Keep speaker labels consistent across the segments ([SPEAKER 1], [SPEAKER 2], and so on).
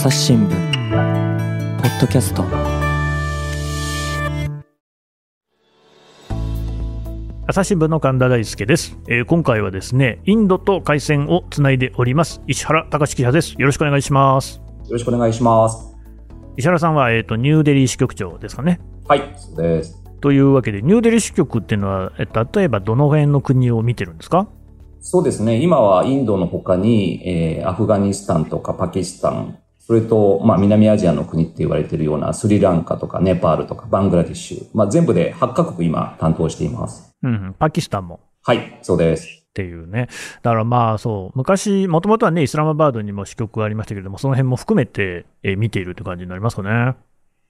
[SPEAKER 1] 朝日新聞。ポッドキャスト。
[SPEAKER 2] 朝日新聞の神田大輔です、えー今回はですねインドと回線をつないでおります。石原隆記者です。よろしくお願いします。
[SPEAKER 3] よろしくお願いします。
[SPEAKER 2] 石原さんは、えー、とニューデリー支局長ですかね。
[SPEAKER 3] はい、そうです。
[SPEAKER 2] というわけでニューデリー支局っていうのはえ例えばどの辺の国を見てるんですか？
[SPEAKER 3] そうですね。今はインドの他に、えーアフガニスタンとかパキスタン、それと、まあ、南アジアの国って言われているようなスリランカとかネパールとかバングラディッシュ、まあ、全部で8カ国今担当しています。
[SPEAKER 2] うんうん、パキスタンも
[SPEAKER 3] はい、そうです。
[SPEAKER 2] っていうね。だからまあそう、昔、もともとはね、イスラマバードにも支局がありましたけれども、その辺も含めて、えー見ているって感じになりますかね。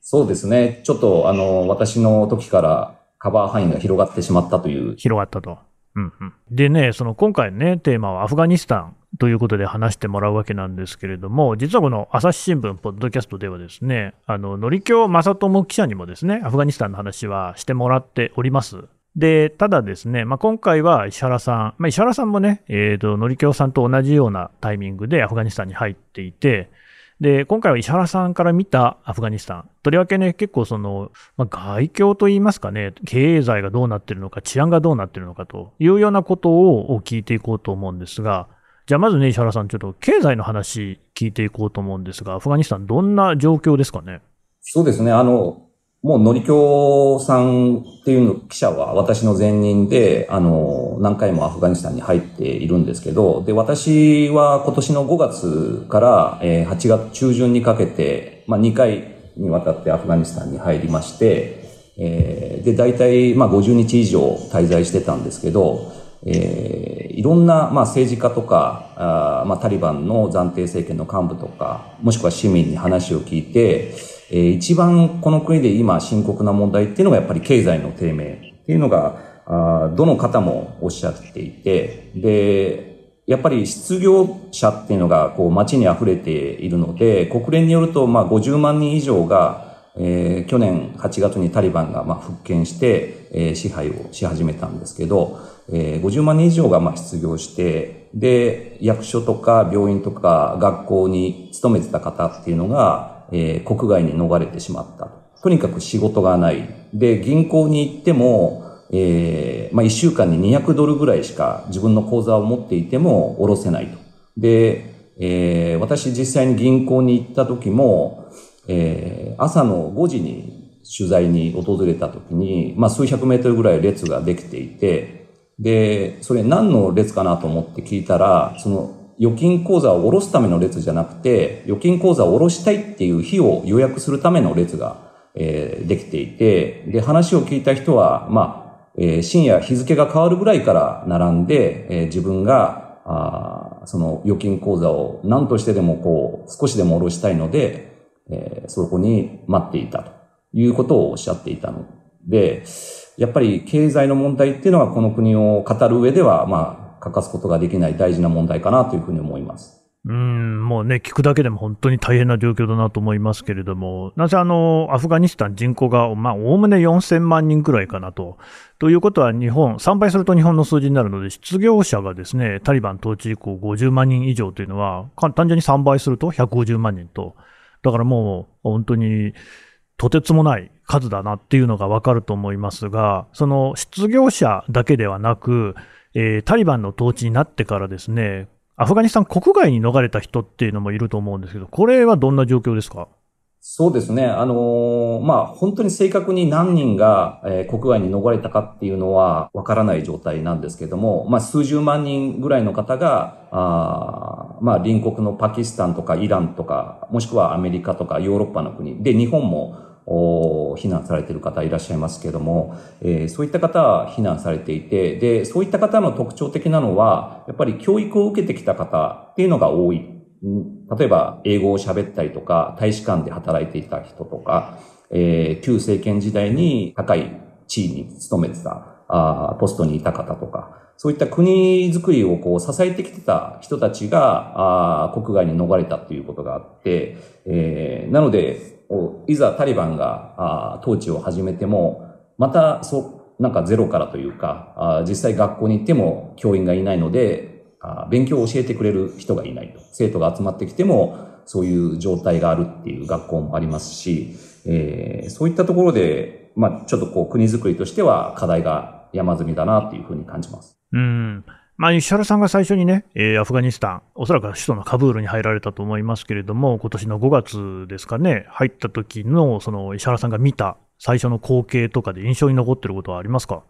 [SPEAKER 3] そうですね。ちょっと、あの、私の時からカバー範囲が広がってしまったという。
[SPEAKER 2] 広がったと。うんうん、でね、その今回ね、テーマはアフガニスタンということで話してもらうわけなんですけれども、実はこの朝日新聞ポッドキャストではですね、あの、のりきょう正智記者にもですね、アフガニスタンの話はしてもらっております。で、ただですね、まあ、今回は石原さん、まあ、石原さんもね、えっ、と、のりきょうさんと同じようなタイミングでアフガニスタンに入っていて、で、今回は石原さんから見たアフガニスタン。とりわけね、結構その、まあ、外境といいますかね、経済がどうなってるのか、治安がどうなってるのかというようなことを聞いていこうと思うんですが、じゃあまずね、石原さん、ちょっと経済の話聞いていこうと思うんですが、アフガニスタンどんな状況ですかね？
[SPEAKER 3] そうですね。あの、もう、のりきょうさんっていうの記者は私の前任で、あの、何回もアフガニスタンに入っているんですけど、で、私は今年の5月から、えー8月中旬にかけて、まあ、2回にわたってアフガニスタンに入りまして、えーで、大体、まあ、50日以上滞在してたんですけど、えーいろんな、まあ、政治家とか、あまあ、タリバンの暫定政権の幹部とか、もしくは市民に話を聞いて、えー一番この国で今深刻な問題っていうのがやっぱり経済の低迷っていうのが、あどの方もおっしゃっていて、で、やっぱり失業者っていうのがこう街に溢れているので、国連によるとまあ50万人以上がえー去年8月にタリバンがまあ復権して、えー支配をし始めたんですけど、えー50万人以上がまあ失業して、で、役所とか病院とか学校に勤めてた方っていうのが、えー国外に逃れてしまったと。とにかく仕事がない。で、銀行に行っても、えーまあ1週間に200ドルぐらいしか自分の口座を持っていても下ろせないと。で、えー私実際に銀行に行った時も、えー朝の5時に取材に訪れた時に、まあ数百メートルぐらい列ができていて、で、それ何の列かなと思って聞いたら、その預金口座を下ろすための列じゃなくて、預金口座を下ろしたいっていう日を予約するための列が、えーできていて、で、話を聞いた人は、まあ、えー深夜日付が変わるぐらいから並んで、えー自分が、あその預金口座を何としてでもこう、少しでも下ろしたいので、えーそこに待っていたということをおっしゃっていたので、やっぱり経済の問題っていうのはこの国を語る上では、まあ、欠かすことができない大事な問題かなというふうに思います。
[SPEAKER 2] うん、もうね、聞くだけでも本当に大変な状況だなと思いますけれども、なぜあの、アフガニスタン人口が、まあ、おおむね4000万人くらいかなと。ということは日本、3倍すると日本の数字になるので、失業者がですね、タリバン統治以降50万人以上というのは、単純に3倍すると150万人と。だからもう、本当に、とてつもない数だなっていうのがわかると思いますが、その失業者だけではなく、えータリバンの統治になってからですね、アフガニスタン国外に逃れた人っていうのもいると思うんですけど、これはどんな状況ですか？
[SPEAKER 3] そうですね。あのーまあ、本当に正確に何人が、えー国外に逃れたかっていうのはわからない状態なんですけども、まあ、数十万人ぐらいの方が、あまあ、隣国のパキスタンとかイランとか、もしくはアメリカとかヨーロッパの国、で、日本も、お避難されている方いらっしゃいますけども、えーそういった方は避難されていて、で、そういった方の特徴的なのは、やっぱり教育を受けてきた方っていうのが多い。例えば、英語を喋ったりとか、大使館で働いていた人とか、えー旧政権時代に高い地位に勤めてた、あポストにいた方とか、そういった国づくりをこう支えてきてた人たちが、あ国外に逃れたということがあって、えーなので、いざタリバンがあ統治を始めても、また、そ、なんかゼロからというか、あ実際学校に行っても教員がいないので、あ勉強を教えてくれる人がいないと。生徒が集まってきても、そういう状態があるっていう学校もありますし、えー、そういったところで、まあ、ちょっとこう国づくりとしては課題が山積みだなっていうふうに感じます。
[SPEAKER 2] うん。まあ、石原さんが最初にね、えー、アフガニスタン、おそらく首都のカブールに入られたと思いますけれども、今年の5月ですかね、入った時の、その石原さんが見た最初の光景とかで印象に残ってることはありますか？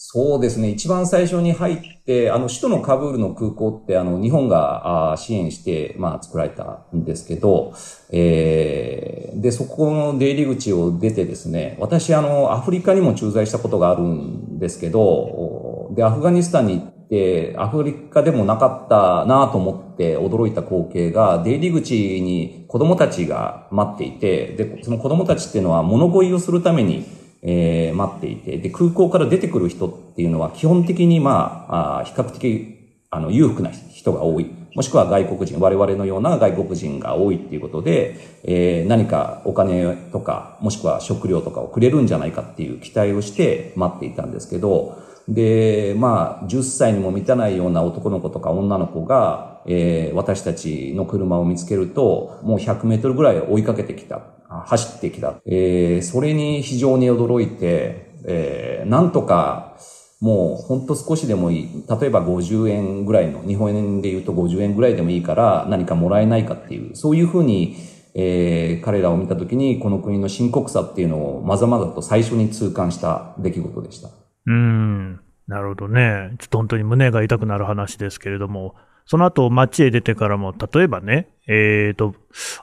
[SPEAKER 3] そうですね。一番最初に入って、あの、首都のカブールの空港って、あの、日本が支援して、まあ、作られたんですけど、えー、で、そこの出入り口を出てですね、私、あの、アフリカにも駐在したことがあるんですけど、で、アフガニスタンに行って、アフリカでもなかったなと思って驚いた光景が、出入り口に子供たちが待っていて、で、その子供たちっていうのは物乞いをするために、えー、待っていて、で、空港から出てくる人っていうのは基本的にまあ、あ比較的、あの、裕福な人が多い。もしくは外国人、我々のような外国人が多いっていうことで、えー、何かお金とか、もしくは食料とかをくれるんじゃないかっていう期待をして待っていたんですけど、で、まあ、10歳にも満たないような男の子とか女の子が、えー、私たちの車を見つけると、もう100メートルぐらい追いかけてきた。走ってきた。えー、それに非常に驚いて、えー、なんとか、もうほんと少しでもいい。例えば50円ぐらいの、日本円で言うと50円ぐらいでもいいから何かもらえないかっていう、そういうふうに、えー、彼らを見たときにこの国の深刻さっていうのをまざまざと最初に痛感した出来事でした。
[SPEAKER 2] うん。なるほどね。ちょっと本当に胸が痛くなる話ですけれども、その後街へ出てからも、例えばね、えっ、ー、と、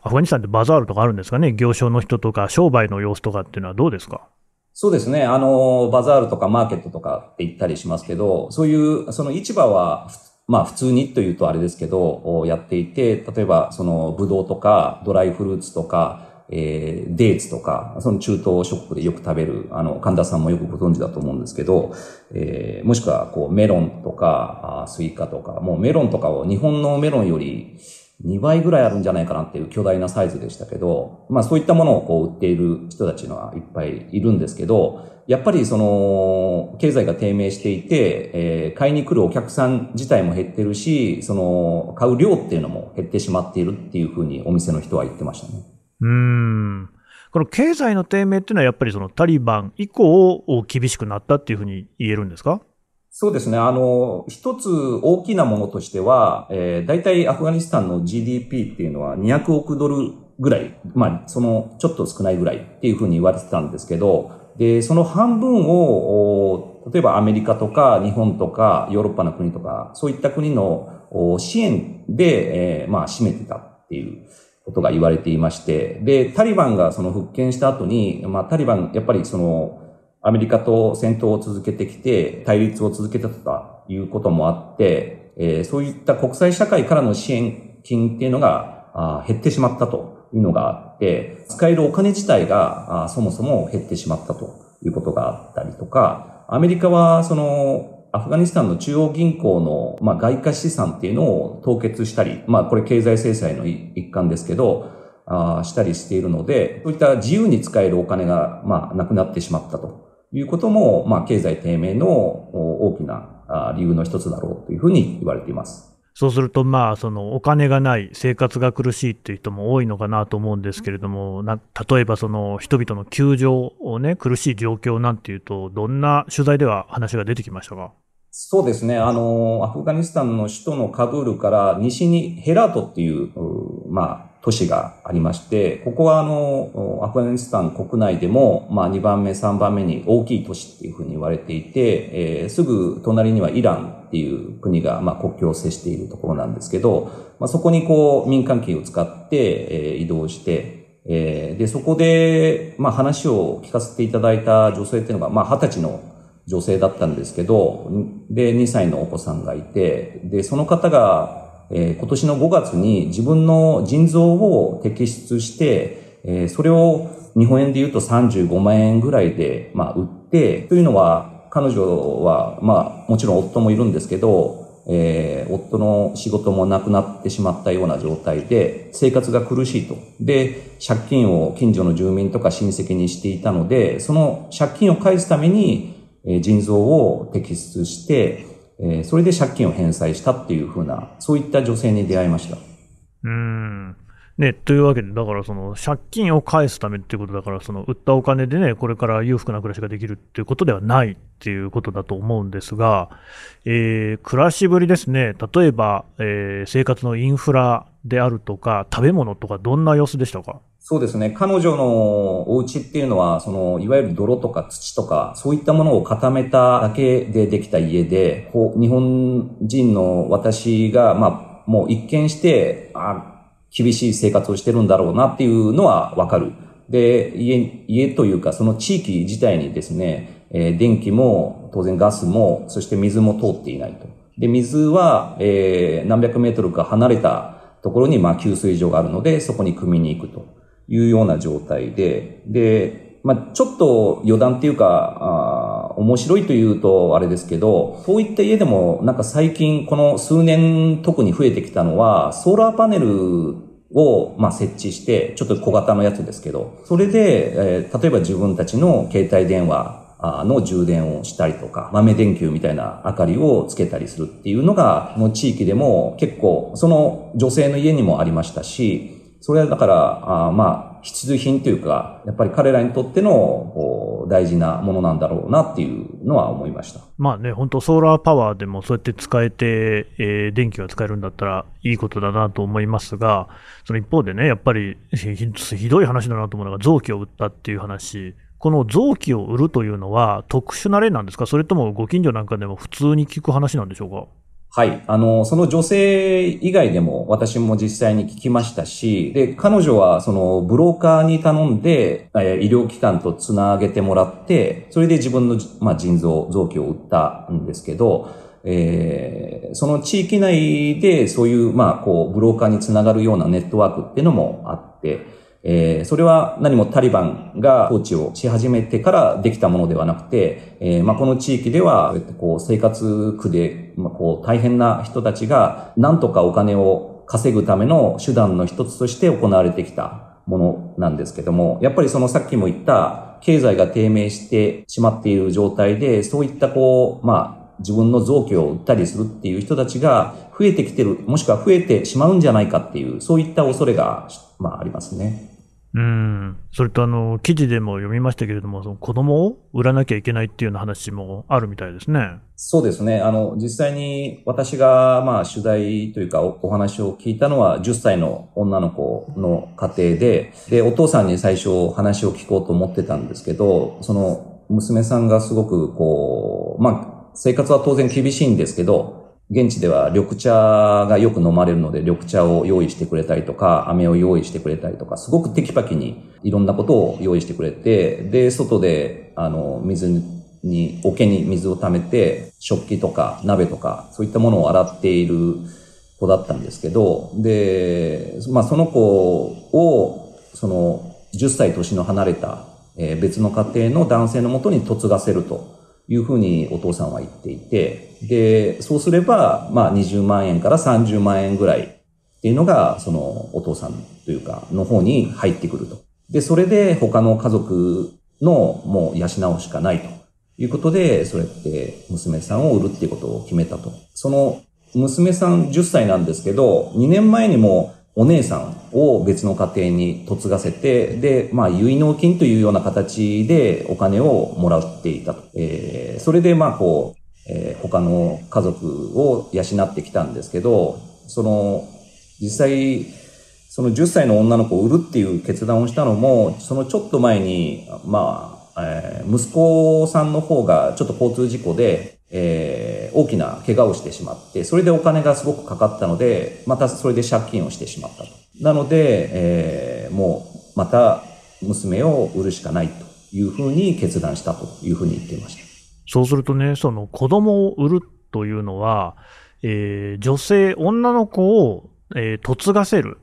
[SPEAKER 2] アフガニスタンってバザールとかあるんですかね？行商の人とか商売の様子とかっていうのはどうですか？
[SPEAKER 3] そうですね。あの、バザールとかマーケットとかって言ったりしますけど、そういう、その市場は、まあ普通にというとあれですけど、やっていて、例えばそのブドウとかドライフルーツとか、えー、デーツとか、その中東諸国でよく食べる、あの、神田さんもよくご存知だと思うんですけど、えー、もしくは、こう、メロンとか、あスイカとか、もうメロンとかを日本のメロンより2倍ぐらいあるんじゃないかなっていう巨大なサイズでしたけど、まあそういったものをこう売っている人たちのはいっぱいいるんですけど、やっぱりその、経済が低迷していて、えー、買いに来るお客さん自体も減ってるし、その、買う量っていうのも減ってしまっているっていうふうにお店の人は言ってましたね。
[SPEAKER 2] うん。この経済の低迷っていうのはやっぱりそのタリバン以降厳しくなったっていうふうに言えるんですか？
[SPEAKER 3] そうですね。あの、一つ大きなものとしては、えー、大体アフガニスタンの GDP っていうのは200億ドルぐらい、まあ、そのちょっと少ないぐらいっていうふうに言われてたんですけど、で、その半分を、例えばアメリカとか日本とかヨーロッパの国とか、そういった国の支援で、えー、まあ、占めてたっていう。ことが言われていまして、で、タリバンがその復権した後に、まあ、タリバン、やっぱりその、アメリカと戦闘を続けてきて、対立を続けたということもあって、えー、そういった国際社会からの支援金っていうのがあ減ってしまったというのがあって、使えるお金自体があそもそも減ってしまったということがあったりとか、アメリカはそのアフガニスタンの中央銀行の、まあ、外貨資産っていうのを凍結したり、まあ、これ経済制裁の一環ですけど、あしたりしているので、そういった自由に使えるお金が、まあ、なくなってしまったということも、まあ、経済低迷の大きな理由の一つだろうというふうに言われています。
[SPEAKER 2] そうすると、まあ、そのお金がない、生活が苦しいっていう人も多いのかなと思うんですけれども、な例えばその人々の窮状をね、苦しい状況なんていうと、どんな取材では話が出てきましたか？
[SPEAKER 3] そうですね。あの、アフガニスタンの首都のカブールから西にヘラートっていう、まあ、都市がありまして、ここはあの、アフガニスタン国内でも、まあ、2番目、3番目に大きい都市っていうふうに言われていて、えー、すぐ隣にはイランっていう国が、まあ、国境を接しているところなんですけど、まあ、そこにこう、民間機を使って、えー、移動して、えー、で、そこで、まあ、話を聞かせていただいた女性っていうのが、まあ、二十歳の女性だったんですけど、で、2歳のお子さんがいて、で、その方が、えー、今年の5月に自分の腎臓を摘出して、えー、それを日本円で言うと35万円ぐらいで、まあ、売って、というのは、彼女は、まあ、もちろん夫もいるんですけど、えー、夫の仕事もなくなってしまったような状態で、生活が苦しいと。で、借金を近所の住民とか親戚にしていたので、その借金を返すために、え腎臓を摘出して、えそれで借金を返済したっていうふうな、そういった女性に出会いました。
[SPEAKER 2] うん。ね、というわけで、だからその借金を返すためっていうことだから、その売ったお金でね、これから裕福な暮らしができるっていうことではないっていうことだと思うんですが、えー、暮らしぶりですね、例えば、えー、生活のインフラであるとか、食べ物とか、どんな様子でしたか？
[SPEAKER 3] そうですね。彼女のお家っていうのは、その、いわゆる泥とか土とか、そういったものを固めただけでできた家で、こう日本人の私が、まあ、もう一見して、あ厳しい生活をしてるんだろうなっていうのはわかる。で、家、家というかその地域自体にですね、えー、電気も当然ガスも、そして水も通っていないと。で、水は、えー、何百メートルか離れたところに、まあ、給水所があるので、そこに汲みに行くというような状態で、で、まあ、ちょっと余談っていうか、あ面白いというとあれですけど、そういった家でもなんか最近この数年特に増えてきたのは、ソーラーパネルを、まあ、設置して、ちょっと小型のやつですけど、それで、えー、例えば自分たちの携帯電話の充電をしたりとか、豆電球みたいな明かりをつけたりするっていうのが、この地域でも結構、その女性の家にもありましたし、それはだから、あまあ、必需品というか、やっぱり彼らにとっての大事なものなんだろうなっていうのは思いました。
[SPEAKER 2] まあね、本当ソーラーパワーでもそうやって使えて、えー、電気が使えるんだったらいいことだなと思いますが、その一方でね、やっぱりひどい話だなと思うのが臓器を売ったっていう話。この臓器を売るというのは特殊な例なんですか？それともご近所なんかでも普通に聞く話なんでしょうか？
[SPEAKER 3] はい。あの、その女性以外でも私も実際に聞きましたし、で、彼女はそのブローカーに頼んで、え、医療機関とつなげてもらって、それで自分の、まあ、腎臓、臓器を売ったんですけど、えー、その地域内でそういう、まあ、こう、ブローカーにつながるようなネットワークっていうのもあって、えー、それは何もタリバンが統治をし始めてからできたものではなくて、えー、まあ、この地域では、こう、生活苦で、まあ、こう、大変な人たちが、なんとかお金を稼ぐための手段の一つとして行われてきたものなんですけども、やっぱりそのさっきも言った、経済が低迷してしまっている状態で、そういったこう、まあ、自分の臓器を売ったりするっていう人たちが増えてきてる、もしくは増えてしまうんじゃないかっていう、そういった恐れが、まあ、ありますね。
[SPEAKER 2] うん、それとあの記事でも読みましたけれども、その子供を売らなきゃいけないっていうような話もあるみたいですね。
[SPEAKER 3] そうですね。あの、実際に私がまあ取材というかお話を聞いたのは10歳の女の子の家庭で、で、お父さんに最初話を聞こうと思ってたんですけど、その娘さんがすごくこう、まあ生活は当然厳しいんですけど、現地では緑茶がよく飲まれるので緑茶を用意してくれたりとか、飴を用意してくれたりとか、すごくテキパキにいろんなことを用意してくれて、で、外で、あの、水に、桶に水を溜めて、食器とか鍋とか、そういったものを洗っている子だったんですけど、で、まあその子を、その、10歳年の離れた、え、別の家庭の男性のもとに嫁がせると。いうふうにお父さんは言っていて、で、そうすれば、まあ20万円から30万円ぐらいっていうのが、そのお父さんというか、の方に入ってくると。で、それで他の家族のもう養うしかないということで、それって娘さんを売るっていうことを決めたと。その娘さん10歳なんですけど、2年前にもお姉さんを別の家庭に嫁がせて、で、まあ、結納金というような形でお金をもらっていたと。えー、それで、まあ、こう、えー、他の家族を養ってきたんですけど、その、実際、その10歳の女の子を売るっていう決断をしたのも、そのちょっと前に、まあ、えー、息子さんの方がちょっと交通事故で、えー、大きな怪我をしてしまって、それでお金がすごくかかったので、またそれで借金をしてしまったと。なので、えー、もう、また娘を売るしかないというふうに決断したというふうに言っていました。
[SPEAKER 2] そうするとね、その子供を売るというのは、えー、女性、女の子を、えー、嫁がせる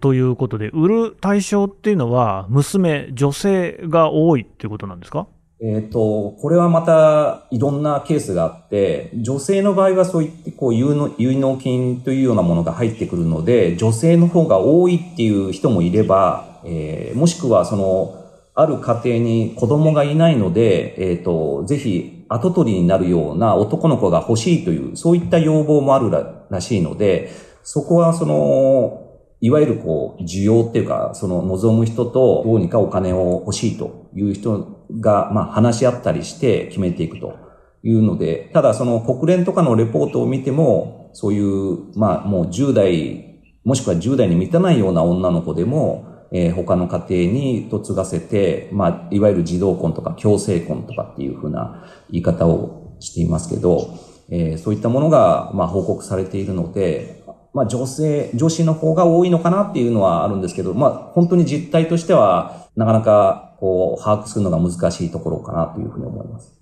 [SPEAKER 2] ということで、売る対象っていうのは、娘、女性が多いっていうことなんですか？
[SPEAKER 3] えっ、ー、と、これはまたいろんなケースがあって、女性の場合はそういってこう有の有納金というようなものが入ってくるので、女性の方が多いっていう人もいれば、えー、もしくはその、ある家庭に子供がいないので、えっ、ー、と、ぜひ後取りになるような男の子が欲しいという、そういった要望もあるらしいので、そこはその、いわゆるこう、需要っていうか、その望む人とどうにかお金を欲しいという人が、まあ話し合ったりして決めていくというので、ただその国連とかのレポートを見ても、そういう、まあもう10代、もしくは10代に満たないような女の子でも、えー、他の家庭に嫁がせて、まあ、いわゆる児童婚とか強制婚とかっていうふうな言い方をしていますけど、えー、そういったものが、まあ、報告されているので、まあ女性、女子の方が多いのかなっていうのはあるんですけど、まあ本当に実態としてはなかなかこう把握するのが難しいところかなというふうに思います。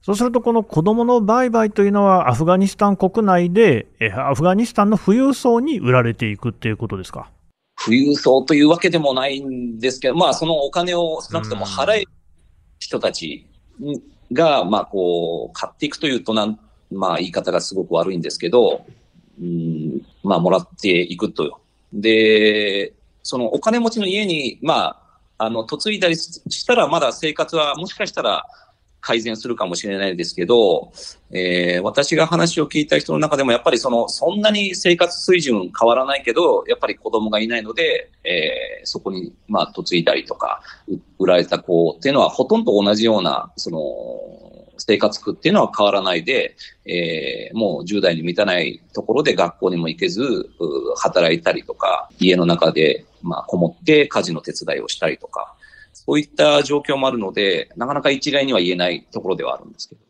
[SPEAKER 2] そうすると、この子供の売買というのは、アフガニスタン国内で、アフガニスタンの富裕層に売られていくっていうことですか？
[SPEAKER 4] 富裕層というわけでもないんですけど、まあ、そのお金を少なくとも払える人たちが、まあ、こう、買っていくというとなん、まあ、言い方がすごく悪いんですけど、うん、まあ、もらっていくと。で、そのお金持ちの家に、まあ、あの、嫁いだりしたら、まだ生活はもしかしたら改善するかもしれないですけど、えー、私が話を聞いた人の中でも、やっぱりその、そんなに生活水準変わらないけど、やっぱり子供がいないので、えー、そこに、まあ、嫁いだりとか、売られた子っていうのは、ほとんど同じような、その、生活苦っていうのは変わらないで、えー、もう10代に満たないところで学校にも行けず、働いたりとか、家の中で、まあ、こもって家事の手伝いをしたりとか、そういった状況もあるので、なかなか一概には言えないところではあるんですけど。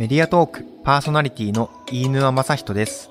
[SPEAKER 5] メディアトークパーソナリティの飯沼正人です。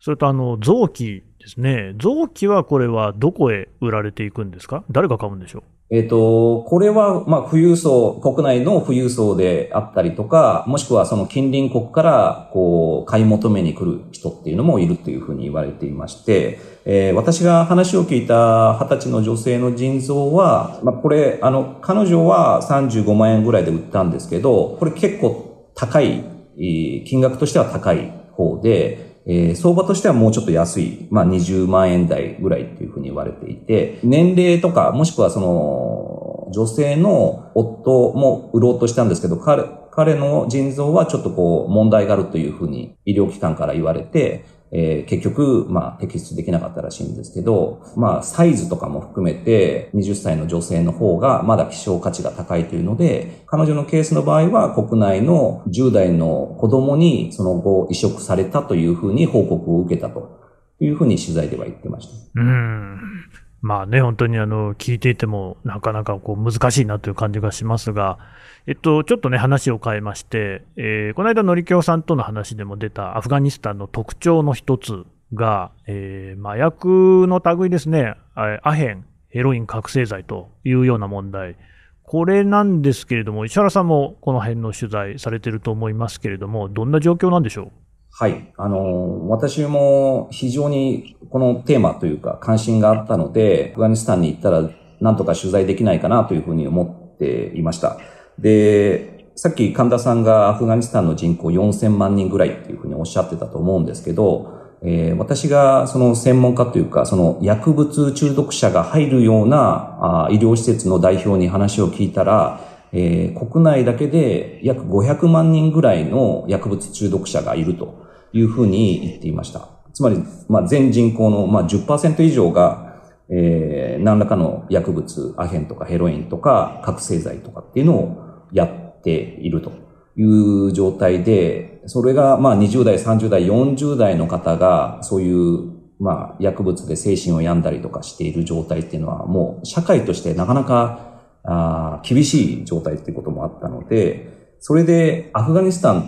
[SPEAKER 2] それとあの、臓器ですね。臓器はこれはどこへ売られていくんですか？誰が買うんでしょう？
[SPEAKER 3] えっ、と、これは、まあ、富裕層、国内の富裕層であったりとか、もしくはその近隣国から、こう、買い求めに来る人っていうのもいるというふうに言われていまして、えー、私が話を聞いた二十歳の女性の腎臓は、まあ、これ、あの、彼女は35万円ぐらいで売ったんですけど、これ結構高い、金額としては高い方で、えー、相場としてはもうちょっと安い、まあ20万円台ぐらいっていうふうに言われていて、年齢とか、もしくはその、女性の夫も売ろうとしたんですけど、彼、彼の腎臓はちょっとこう問題があるというふうに医療機関から言われて、えー、結局、まあ、摘出できなかったらしいんですけど、まあ、サイズとかも含めて、20歳の女性の方がまだ希少価値が高いというので、彼女のケースの場合は、国内の10代の子供にその後移植されたというふうに報告を受けたというふうに取材では言ってました。
[SPEAKER 2] うん。まあね、本当にあの、聞いていても、なかなかこう難しいなという感じがしますが、えっと、ちょっとね、話を変えまして、えー、この間、のりきょうさんとの話でも出たアフガニスタンの特徴の一つが、えー、麻薬の類ですね、アヘン、ヘロイン覚醒剤というような問題。これなんですけれども、石原さんもこの辺の取材されてると思いますけれども、どんな状況なんでしょう？
[SPEAKER 3] はい。あの、私も非常にこのテーマというか関心があったので、アフガニスタンに行ったらなんとか取材できないかなというふうに思っていました。で、さっき神田さんがアフガニスタンの人口4000万人ぐらいっていうふうにおっしゃってたと思うんですけど、えー、私がその専門家というか、その薬物中毒者が入るようなあ医療施設の代表に話を聞いたら、えー、国内だけで約500万人ぐらいの薬物中毒者がいるというふうに言っていました。つまり、まあ、全人口の、まあ、10%以上が、えー、何らかの薬物、アヘンとかヘロインとか覚醒剤とかっていうのをやっているという状態で、それがまあ20代、30代、40代の方がそういうまあ薬物で精神を病んだりとかしている状態っていうのはもう社会としてなかなかあ厳しい状態っていうこともあったので、それでアフガニスタン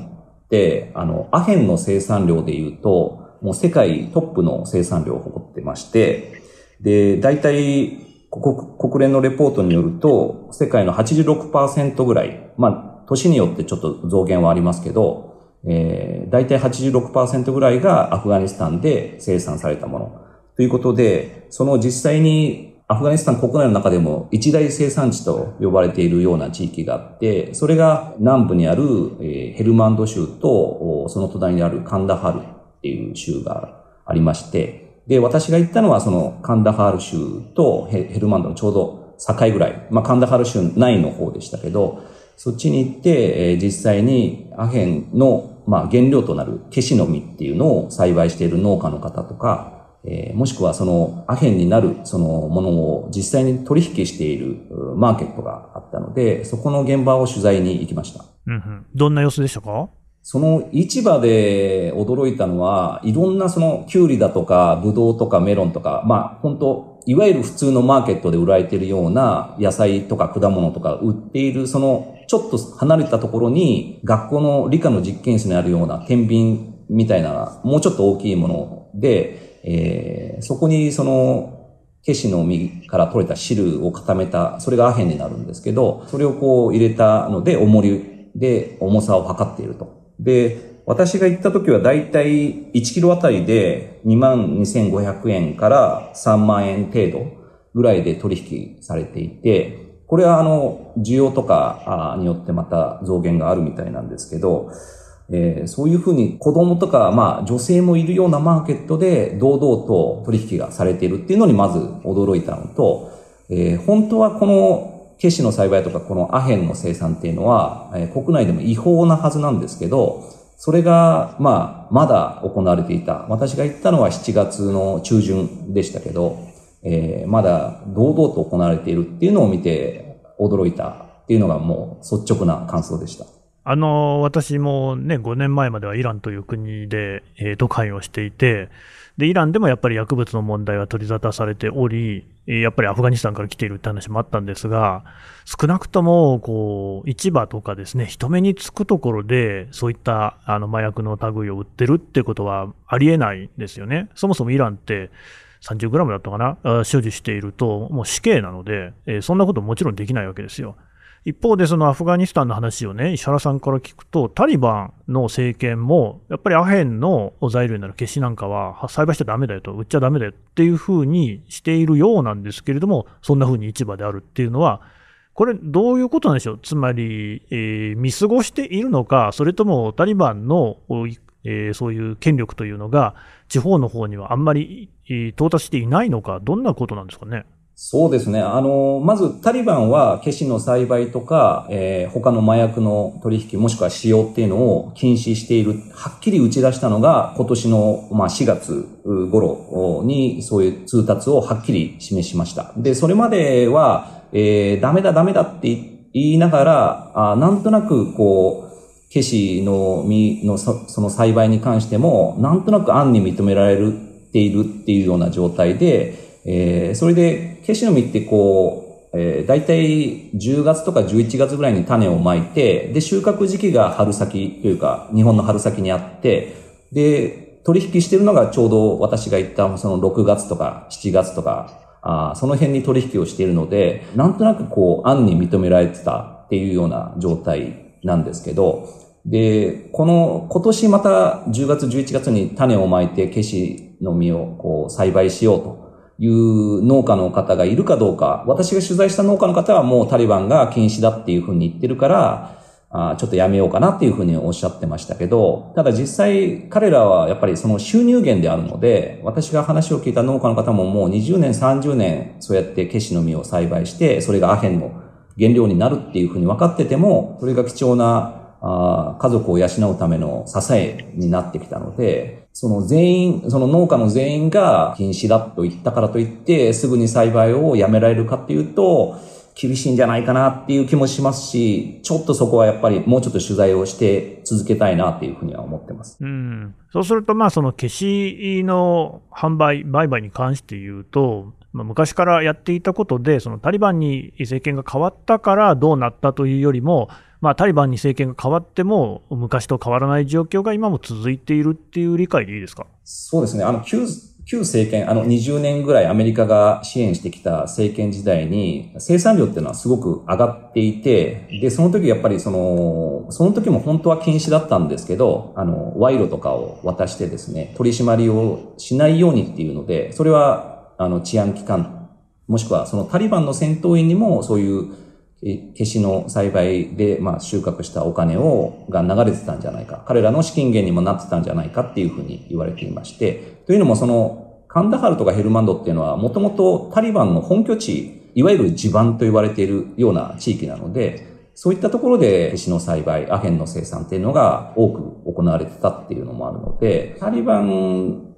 [SPEAKER 3] って、あの、アヘンの生産量で言うと、もう世界トップの生産量を誇ってまして、で、大体、国連のレポートによると、世界の86%ぐらい、まあ、年によってちょっと増減はありますけど、えー、大体86%ぐらいがアフガニスタンで生産されたもの。ということで、その実際にアフガニスタン国内の中でも一大生産地と呼ばれているような地域があって、それが南部にある、ヘルマンド州と、その隣にあるカンダハルっていう州がありまして、で、私が行ったのはそのカンダハル州とヘルマンドのちょうど境ぐらい、まあカンダハル州内の方でしたけど、そっちに行って、実際にアヘンの、まあ、原料となるケシの実っていうのを栽培している農家の方とか、えー、もしくはそのアヘンになるそのものを実際に取引しているマーケットがあったので、そこの現場を取材に行きました。
[SPEAKER 2] うんうん、どんな様子でしたか？
[SPEAKER 3] その市場で驚いたのは、いろんなそのキュウリだとか、ブドウとかメロンとか、まあ本当いわゆる普通のマーケットで売られているような野菜とか果物とか売っている、そのちょっと離れたところに学校の理科の実験室にあるような天秤みたいな、もうちょっと大きいもので、えー、そこにそのケシの実から取れた汁を固めた、それがアヘンになるんですけど、それをこう入れたので、重りで重さを測っていると。で、私が行った時はだいたい1キロあたりで22,500円から3万円程度ぐらいで取引されていて、これはあの、需要とかによってまた増減があるみたいなんですけど、えー、そういうふうに子供とか、まあ女性もいるようなマーケットで堂々と取引がされているっていうのにまず驚いたのと、えー、本当はこのケシの栽培とかこのアヘンの生産っていうのは、えー、国内でも違法なはずなんですけど、それが、まあ、まだ行われていた。私が行ったのは7月の中旬でしたけど、えー、まだ堂々と行われているっていうのを見て驚いたっていうのがもう率直な感想でした。
[SPEAKER 2] あの、私もね、5年前まではイランという国で、えー、渡海をしていて、で、イランでもやっぱり薬物の問題は取り沙汰されており、やっぱりアフガニスタンから来ているって話もあったんですが、少なくとも、こう、市場とかですね、人目につくところで、そういった、あの、麻薬の類を売ってるってことはありえないんですよね。そもそもイランって、30グラムだったかな？所持していると、もう死刑なので、えー、そんなこともちろんできないわけですよ。一方で、そのアフガニスタンの話をね、石原さんから聞くと、タリバンの政権も、やっぱりアヘンの材料になる消しなんかは、栽培しちゃだめだよと、売っちゃだめだよっていうふうにしているようなんですけれども、そんなふうに市場であるっていうのは、これ、どういうことなんでしょう、つまり、えー、見過ごしているのか、それともタリバンの、えー、そういう権力というのが、地方の方にはあんまり、到達していないのか、どんなことなんですかね？
[SPEAKER 3] そうですね。あの、まずタリバンはケシの栽培とか、えー、他の麻薬の取引もしくは使用っていうのを禁止している、はっきり打ち出したのが今年の、まあ、4月頃にそういう通達をはっきり示しました。で、それまでは、えー、ダメだダメだって言いながら、あなんとなくこう、ケシの実のその栽培に関しても、なんとなく案に認められているっていうような状態で、えー、それで、ケシの実ってこう、えー、大体10月とか11月ぐらいに種をまいて、で、収穫時期が春先というか、日本の春先にあって、で、取引してるのがちょうど私が言ったその6月とか7月とか、あその辺に取引をしているので、なんとなくこう、案に認められてたっていうような状態なんですけど、で、この、今年また10月11月に種をまいて、ケシの実をこう、栽培しようという農家の方がいるかどうか、私が取材した農家の方はもうタリバンが禁止だっていうふうに言ってるから、あちょっとやめようかなっていうふうにおっしゃってましたけど、ただ実際彼らはやっぱりその収入源であるので、私が話を聞いた農家の方ももう20年、30年そうやってケシの実を栽培して、それがアヘンの原料になるっていうふうに分かってても、それが貴重なあ家族を養うための支えになってきたので、その全員、その農家の全員が禁止だと言ったからといって、すぐに栽培をやめられるかっていうと、厳しいんじゃないかなっていう気もしますし、ちょっとそこはやっぱりもうちょっと取材をして続けたいなっていうふうには思ってます。
[SPEAKER 2] うん。そうすると、まあその消しの販売、売買に関して言うと、まあ、昔からやっていたことで、そのタリバンに政権が変わったからどうなったというよりも、まあ、タリバンに政権が変わっても、昔と変わらない状況が今も続いているっていう理解でいいですか？
[SPEAKER 3] そうですね。あの、旧、旧政権、あの20年ぐらいアメリカが支援してきた政権時代に生産量っていうのはすごく上がっていて、で、その時やっぱりその、その時も本当は禁止だったんですけど、あの、賄賂とかを渡してですね、取り締まりをしないようにっていうので、それは、あの、治安機関、もしくはそのタリバンの戦闘員にもそういう消しの栽培で、まあ、収穫したお金を、が流れてたんじゃないか。彼らの資金源にもなってたんじゃないかっていうふうに言われていまして、というのもその、カンダハルとかヘルマンドっていうのは、もともとタリバンの本拠地、いわゆる地盤と言われているような地域なので、そういったところで消しの栽培、アヘンの生産っていうのが多く行われてたっていうのもあるので、タリバン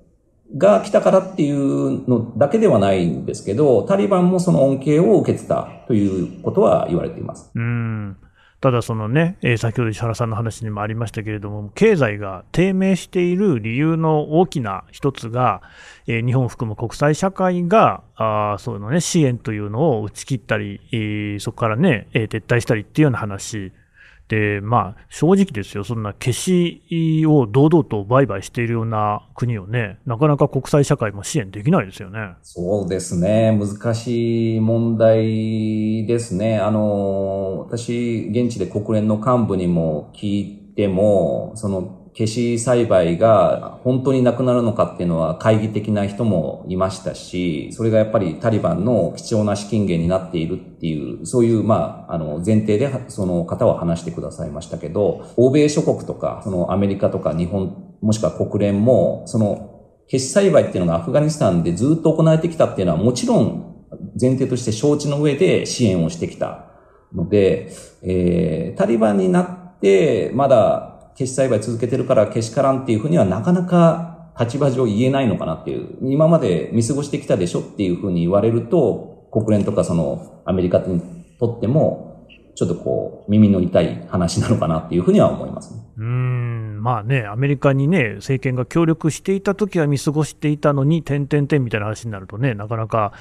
[SPEAKER 3] が来たからっていうのだけではないんですけど、タリバンもその恩恵を受けてたということは言われています。
[SPEAKER 2] うんただ、そのね、えー、先ほど石原さんの話にもありましたけれども、経済が低迷している理由の大きな一つが、えー、日本を含む国際社会が、あそういうのね、支援というのを打ち切ったり、えー、そこからね、え撤退したりっていうような話で、まあ、正直ですよ、そんな消しを堂々と売買しているような国をね、なかなか国際社会も支援できないですよね。
[SPEAKER 3] そうですね。難しい問題ですね。あの、私、現地で国連の幹部にも聞いても、その、消し栽培が本当になくなるのかっていうのは懐疑的な人もいましたし、それがやっぱりタリバンの貴重な資金源になっているっていう、そういう、まあ、あの、前提でその方は話してくださいましたけど、欧米諸国とか、そのアメリカとか日本、もしくは国連も、その、消し栽培っていうのがアフガニスタンでずっと行われてきたっていうのはもちろん前提として承知の上で支援をしてきたので、えー、タリバンになって、まだ消し栽培続けてるから消しからんっていうふうにはなかなか立場上言えないのかなっていう、今まで見過ごしてきたでしょっていうふうに言われると、国連とかそのアメリカにとっても、ちょっとこう、耳の痛い話なのかなっていうふうには思います、ね、
[SPEAKER 2] うん、まあね、アメリカにね、政権が協力していた時は見過ごしていたのに、点々点みたいな話になるとね、なかなか、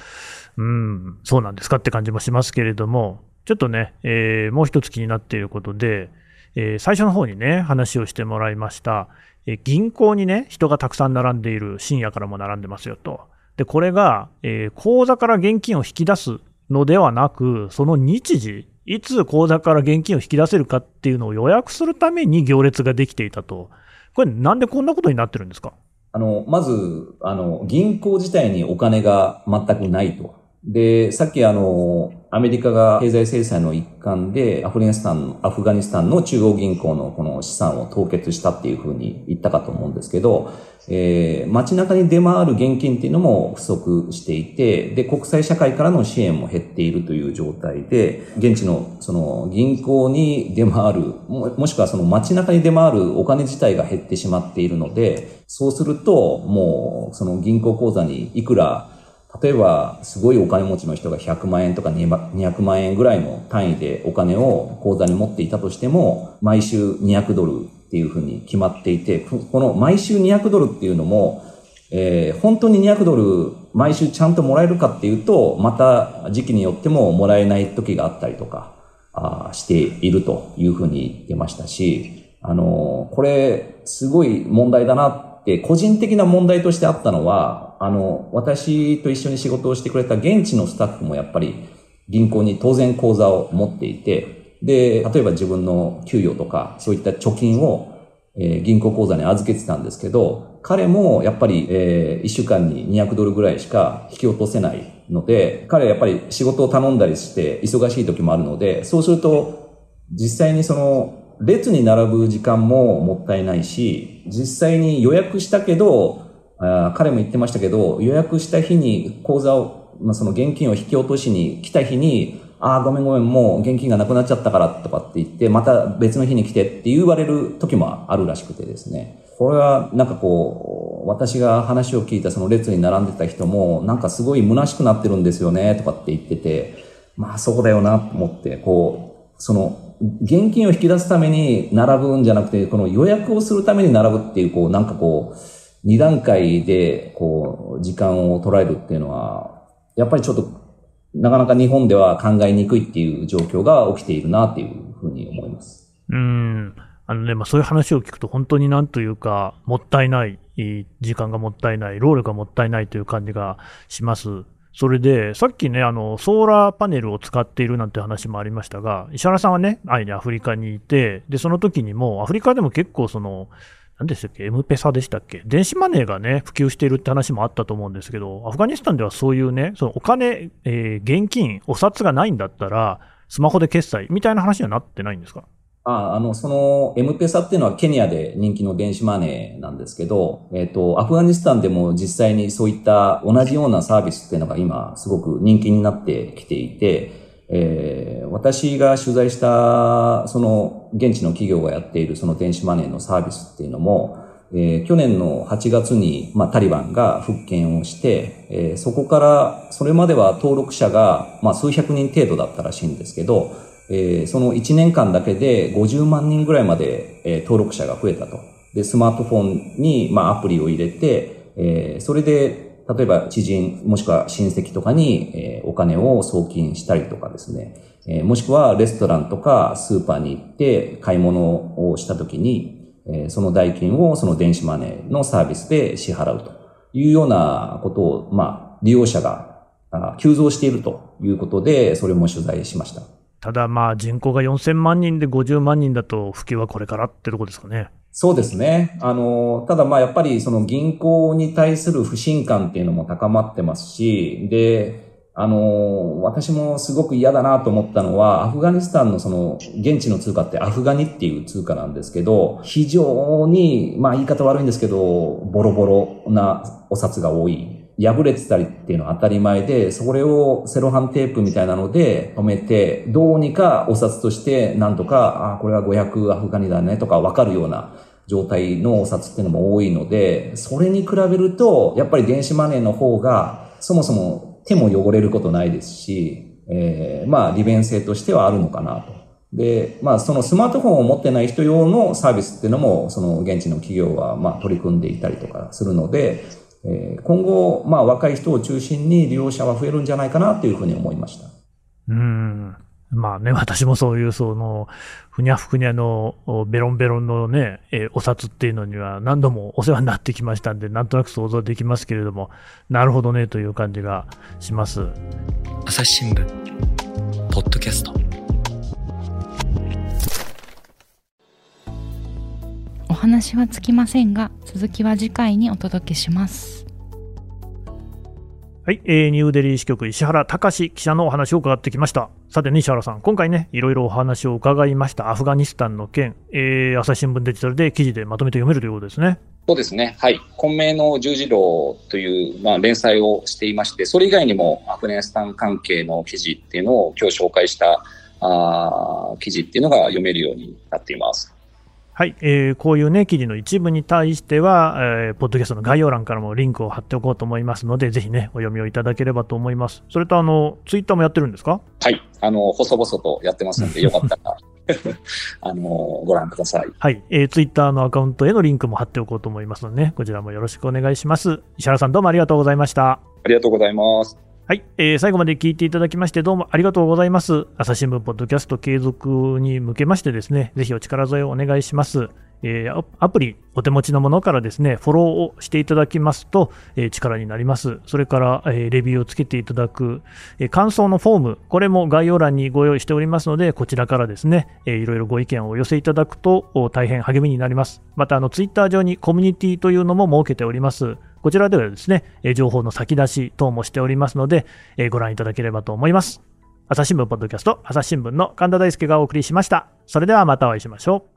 [SPEAKER 2] うん、そうなんですかって感じもしますけれども、ちょっとね、えー、もう一つ気になっていることで、えー、最初の方にね、話をしてもらいました、え、銀行にね、人がたくさん並んでいる、深夜からも並んでますよと。で、これが、えー、口座から現金を引き出すのではなく、その日時、いつ口座から現金を引き出せるかっていうのを予約するために行列ができていたと。これなんでこんなことになってるんですか？
[SPEAKER 3] あの、まず、あの、銀行自体にお金が全くないと。で、さっきあの、アメリカが経済制裁の一環でアフガニスタン、アフガニスタンの中央銀行のこの資産を凍結したっていうふうに言ったかと思うんですけど、えー、街中に出回る現金っていうのも不足していて、で、国際社会からの支援も減っているという状態で、現地のその銀行に出回る、ももしくはその街中に出回るお金自体が減ってしまっているので、そうすると、もうその銀行口座にいくら例えば、すごいお金持ちの人が100万円とか200万円ぐらいの単位でお金を口座に持っていたとしても、毎週200ドルっていうふうに決まっていて、この毎週200ドルっていうのも、えー、本当に200ドル毎週ちゃんともらえるかっていうと、また時期によってももらえない時があったりとか、あしているというふうに言ってましたし、あのー、これ、すごい問題だな、個人的な問題としてあったのは、あの、私と一緒に仕事をしてくれた現地のスタッフもやっぱり銀行に当然口座を持っていて、で、例えば自分の給与とか、そういった貯金を、えー、銀行口座に預けてたんですけど、彼もやっぱり、えー、1週間に200ドルぐらいしか引き落とせないので、彼はやっぱり仕事を頼んだりして忙しい時もあるので、そうすると、実際にその、列に並ぶ時間ももったいないし、実際に予約したけど、あ彼も言ってましたけど、予約した日に口座を、まあ、その現金を引き落としに来た日に、ああ、ごめんごめん、もう現金がなくなっちゃったからとかって言って、また別の日に来てって言われる時もあるらしくてですね。これはなんかこう、私が話を聞いたその列に並んでた人も、なんかすごい虚しくなってるんですよね、とかって言ってて、まあそうだよなと思って、こう、その、現金を引き出すために並ぶんじゃなくて、この予約をするために並ぶっていう、こう、なんかこう、二段階で、こう、時間を捉えるっていうのは、やっぱりちょっと、なかなか日本では考えにくいっていう状況が起きているなっていうふうに思います。
[SPEAKER 2] うん。あのね、まあ、そういう話を聞くと本当になんというか、もったいない、時間がもったいない、労力がもったいないという感じがします。それで、さっきね、あの、ソーラーパネルを使っているなんて話もありましたが、石原さんはね、愛にアフリカにいて、で、その時にも、アフリカでも結構その、何でしたっけ、エムペサでしたっけ、電子マネーがね、普及しているって話もあったと思うんですけど、アフガニスタンではそういうね、そのお金、えー、現金、お札がないんだったら、スマホで決済みたいな話にはなってないんですか？
[SPEAKER 3] ああの、その、エムペサっていうのはケニアで人気の電子マネーなんですけど、えっ、ー、と、アフガニスタンでも実際にそういった同じようなサービスっていうのが今すごく人気になってきていて、えー、私が取材した、その、現地の企業がやっているその電子マネーのサービスっていうのも、えー、去年の8月に、まあ、タリバンが復権をして、えー、そこから、それまでは登録者が、まあ、数百人程度だったらしいんですけど、えー、その1年間だけで50万人ぐらいまで、えー、登録者が増えたと。で、スマートフォンに、まあ、アプリを入れて、えー、それで、例えば知人、もしくは親戚とかに、えー、お金を送金したりとかですね、えー、もしくはレストランとかスーパーに行って買い物をしたときに、えー、その代金をその電子マネーのサービスで支払うというようなことを、まあ、利用者が急増しているということで、それも取材しました。
[SPEAKER 2] ただまあ人口が4000万人で50万人だと普及はこれからってとこですかね。
[SPEAKER 3] そうですね。あの、ただまあやっぱりその銀行に対する不信感っていうのも高まってますし、で、あの、私もすごく嫌だなと思ったのは、アフガニスタンのその、現地の通貨ってアフガニっていう通貨なんですけど、非常に、まあ言い方悪いんですけど、ボロボロなお札が多い。破れてたりっていうのは当たり前で、それをセロハンテープみたいなので止めて、どうにかお札としてなんとか、あ、これは500アフガニだねとかわかるような状態のお札っていうのも多いので、それに比べると、やっぱり電子マネーの方が、そもそも手も汚れることないですし、えー、まあ利便性としてはあるのかなと。で、まあそのスマートフォンを持ってない人用のサービスっていうのも、その現地の企業はまあ取り組んでいたりとかするので、えー、今後、まあ若い人を中心に利用者は増えるんじゃないかなというふうに思いました。
[SPEAKER 2] うん。まあね、私もそういう、その、ふにゃふにゃのベロンベロンのね、えー、お札っていうのには何度もお世話になってきましたんで、なんとなく想像できますけれども、なるほどねという感じがします。
[SPEAKER 1] 朝日新聞、ポッドキャスト。
[SPEAKER 6] お話はつきませんが、続きは次回にお届けします。
[SPEAKER 2] はい、えー、ニューデリー支局石原隆記者のお話を伺ってきました。さて、ね、石原さん、今回ね、いろいろお話を伺いましたアフガニスタンの件、えー、朝日新聞デジタルで記事でまとめて読めるということですね。
[SPEAKER 4] そうですね。はい。混迷の十字路という、まあ、連載をしていまして、それ以外にもアフガニスタン関係の記事っていうのを今日紹介したあ記事っていうのが読めるようになっています。
[SPEAKER 2] はい、えー、こういうね、記事の一部に対しては、えー、ポッドキャストの概要欄からもリンクを貼っておこうと思いますので、ぜひね、お読みをいただければと思います。それと、あの、ツイッターもやってるんですか？
[SPEAKER 4] はい、あの、細々とやってますので、よかったら あの、ご覧ください。
[SPEAKER 2] はい、えー、ツイッターのアカウントへのリンクも貼っておこうと思いますのでね、こちらもよろしくお願いします。石原さん、どうもありがとうございました。あ
[SPEAKER 4] りがとうございます。
[SPEAKER 2] はい、えー、最後まで聞いていただきましてどうもありがとうございます。朝日新聞ポッドキャスト継続に向けましてですね、ぜひお力添えをお願いします。えー、アプリ、お手持ちのものからですね、フォローをしていただきますと、えー、力になります。それから、えー、レビューをつけていただく、え感想のフォーム、これも概要欄にご用意しておりますので、こちらからですね、えいろいろご意見をお寄せいただくと大変励みになります。また、あの、ツイッター上にコミュニティというのも設けております。こちらではですね、情報の先出し等もしておりますので、ご覧いただければと思います。朝日新聞ポッドキャスト、朝日新聞の神田大輔がお送りしました。それではまたお会いしましょう。